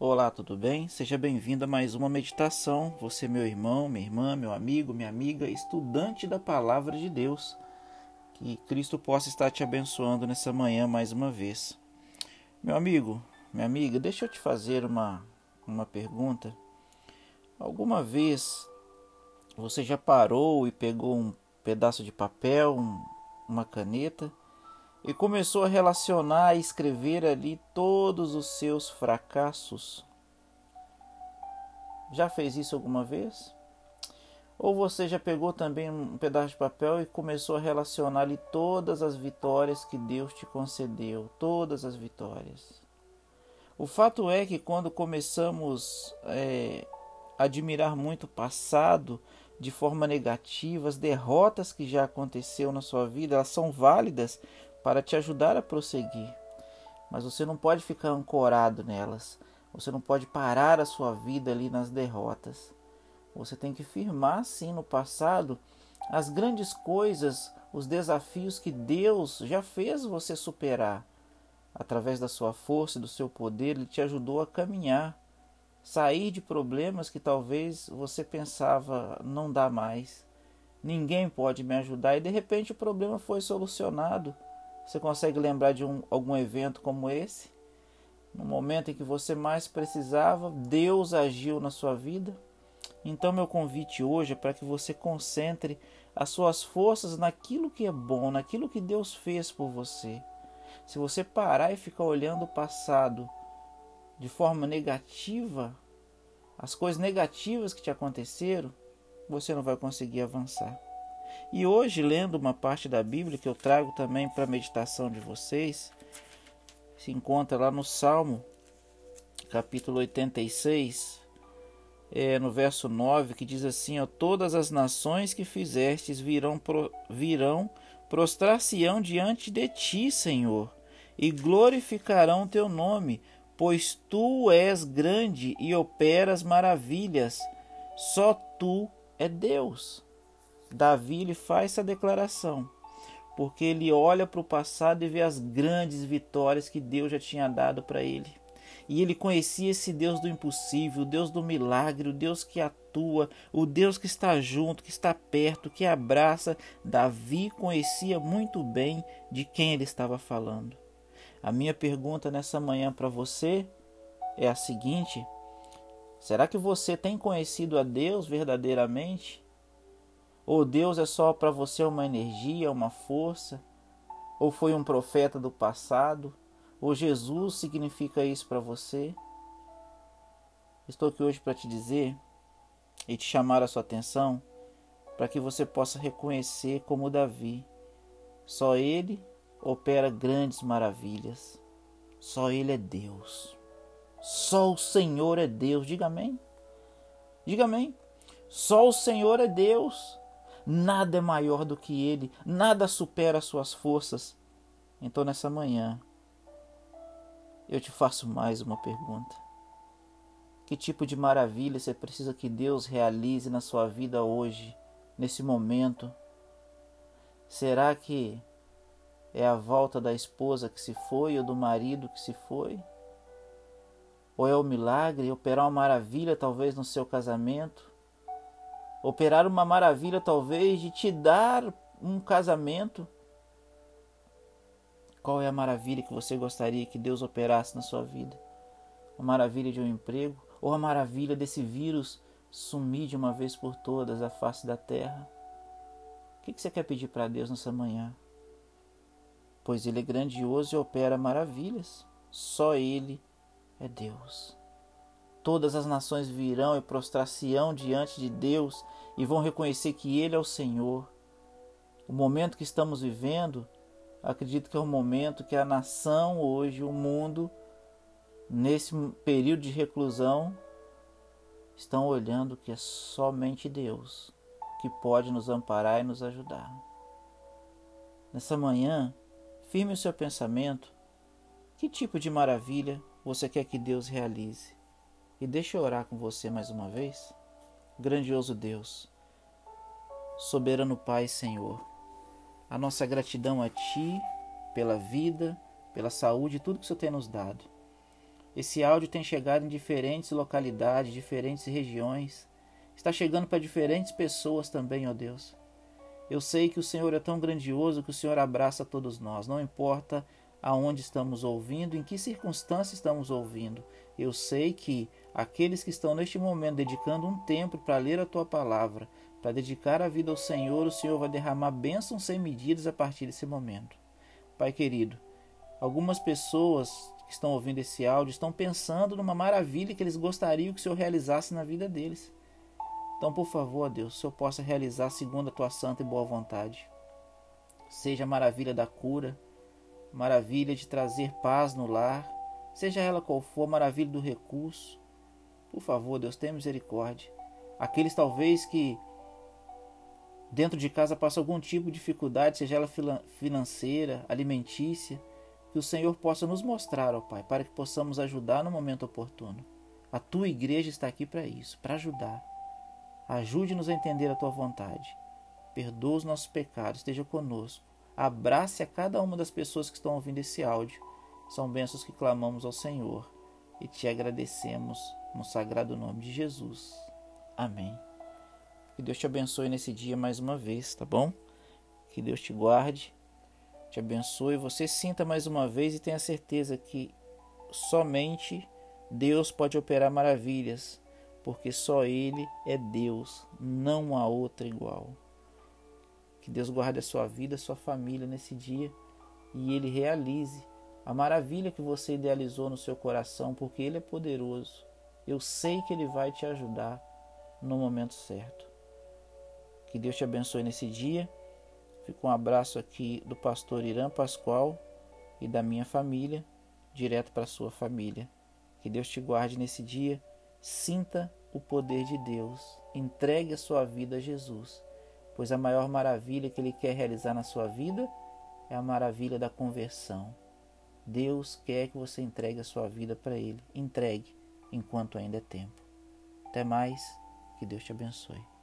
Olá, tudo bem? Seja bem-vindo a mais uma meditação. Você, meu irmão, minha irmã, meu amigo, minha amiga, estudante da palavra de Deus. Que Cristo possa estar te abençoando nessa manhã mais uma vez. Meu amigo, minha amiga, deixa eu te fazer uma, uma pergunta. Alguma vez você já parou e pegou um pedaço de papel, um, uma caneta e começou a relacionar e escrever ali todos os seus fracassos. Já fez isso alguma vez? Ou você já pegou também um pedaço de papel e começou a relacionar ali todas as vitórias que Deus te concedeu, todas as vitórias. O fato é que quando começamos é, a admirar muito o passado de forma negativa, as derrotas que já aconteceu na sua vida, elas são válidas para te ajudar a prosseguir. Mas você não pode ficar ancorado nelas. Você não pode parar a sua vida ali nas derrotas. Você tem que firmar sim no passado as grandes coisas, os desafios que Deus já fez você superar. Através da sua força e do seu poder, Ele te ajudou a caminhar, sair de problemas que talvez você pensava não dá mais. Ninguém pode me ajudar e de repente o problema foi solucionado você consegue lembrar de um, algum evento como esse? No momento em que você mais precisava, Deus agiu na sua vida? Então, meu convite hoje é para que você concentre as suas forças naquilo que é bom, naquilo que Deus fez por você. Se você parar e ficar olhando o passado de forma negativa, as coisas negativas que te aconteceram, você não vai conseguir avançar. E hoje, lendo uma parte da Bíblia que eu trago também para a meditação de vocês, se encontra lá no Salmo, capítulo 86, é, no verso 9, que diz assim: ó, Todas as nações que fizestes virão, pro, virão prostrar-se-ão diante de ti, Senhor, e glorificarão teu nome, pois tu és grande e operas maravilhas, só tu é Deus. Davi ele faz essa declaração, porque ele olha para o passado e vê as grandes vitórias que Deus já tinha dado para ele. E ele conhecia esse Deus do impossível, o Deus do milagre, o Deus que atua, o Deus que está junto, que está perto, que abraça. Davi conhecia muito bem de quem ele estava falando. A minha pergunta nessa manhã para você é a seguinte: será que você tem conhecido a Deus verdadeiramente? Ou Deus é só para você uma energia, uma força? Ou foi um profeta do passado? Ou Jesus significa isso para você? Estou aqui hoje para te dizer e te chamar a sua atenção para que você possa reconhecer como Davi. Só ele opera grandes maravilhas. Só ele é Deus. Só o Senhor é Deus. Diga amém. Diga amém. Só o Senhor é Deus. Nada é maior do que Ele, nada supera as suas forças. Então, nessa manhã, eu te faço mais uma pergunta. Que tipo de maravilha você precisa que Deus realize na sua vida hoje, nesse momento? Será que é a volta da esposa que se foi ou do marido que se foi? Ou é o milagre, operar uma maravilha talvez no seu casamento? Operar uma maravilha, talvez, de te dar um casamento. Qual é a maravilha que você gostaria que Deus operasse na sua vida? A maravilha de um emprego ou a maravilha desse vírus sumir de uma vez por todas a face da terra? O que você quer pedir para Deus nessa manhã? Pois Ele é grandioso e opera maravilhas. Só Ele é Deus. Todas as nações virão e prostrar-se-ão diante de Deus e vão reconhecer que Ele é o Senhor. O momento que estamos vivendo, acredito que é o momento que a nação hoje, o mundo, nesse período de reclusão, estão olhando que é somente Deus que pode nos amparar e nos ajudar. Nessa manhã, firme o seu pensamento. Que tipo de maravilha você quer que Deus realize? E deixa eu orar com você mais uma vez. Grandioso Deus, soberano Pai, Senhor, a nossa gratidão a Ti pela vida, pela saúde e tudo que o Senhor tem nos dado. Esse áudio tem chegado em diferentes localidades, diferentes regiões. Está chegando para diferentes pessoas também, ó Deus. Eu sei que o Senhor é tão grandioso que o Senhor abraça todos nós, não importa aonde estamos ouvindo, em que circunstância estamos ouvindo. Eu sei que aqueles que estão neste momento dedicando um tempo para ler a tua palavra, para dedicar a vida ao Senhor, o Senhor vai derramar bênçãos sem medidas a partir desse momento. Pai querido, algumas pessoas que estão ouvindo esse áudio estão pensando numa maravilha que eles gostariam que o Senhor realizasse na vida deles. Então, por favor, Deus, o Senhor possa realizar segundo a tua santa e boa vontade. Seja a maravilha da cura, maravilha de trazer paz no lar, seja ela qual for, maravilha do recurso. Por favor, Deus, tenha misericórdia. Aqueles talvez que dentro de casa passam algum tipo de dificuldade, seja ela financeira, alimentícia, que o Senhor possa nos mostrar, ó Pai, para que possamos ajudar no momento oportuno. A tua igreja está aqui para isso, para ajudar. Ajude-nos a entender a tua vontade. Perdoa os nossos pecados, esteja conosco. Abrace a cada uma das pessoas que estão ouvindo esse áudio. São bênçãos que clamamos ao Senhor e te agradecemos no sagrado nome de Jesus. Amém. Que Deus te abençoe nesse dia mais uma vez, tá bom? Que Deus te guarde, te abençoe. Você sinta mais uma vez e tenha certeza que somente Deus pode operar maravilhas, porque só Ele é Deus, não há outra igual. Que Deus guarde a sua vida, a sua família nesse dia e Ele realize a maravilha que você idealizou no seu coração, porque Ele é poderoso. Eu sei que Ele vai te ajudar no momento certo. Que Deus te abençoe nesse dia. Fica um abraço aqui do pastor Irã Pascoal e da minha família, direto para a sua família. Que Deus te guarde nesse dia. Sinta o poder de Deus. Entregue a sua vida a Jesus pois a maior maravilha que Ele quer realizar na sua vida é a maravilha da conversão. Deus quer que você entregue a sua vida para Ele. Entregue enquanto ainda é tempo. Até mais, que Deus te abençoe.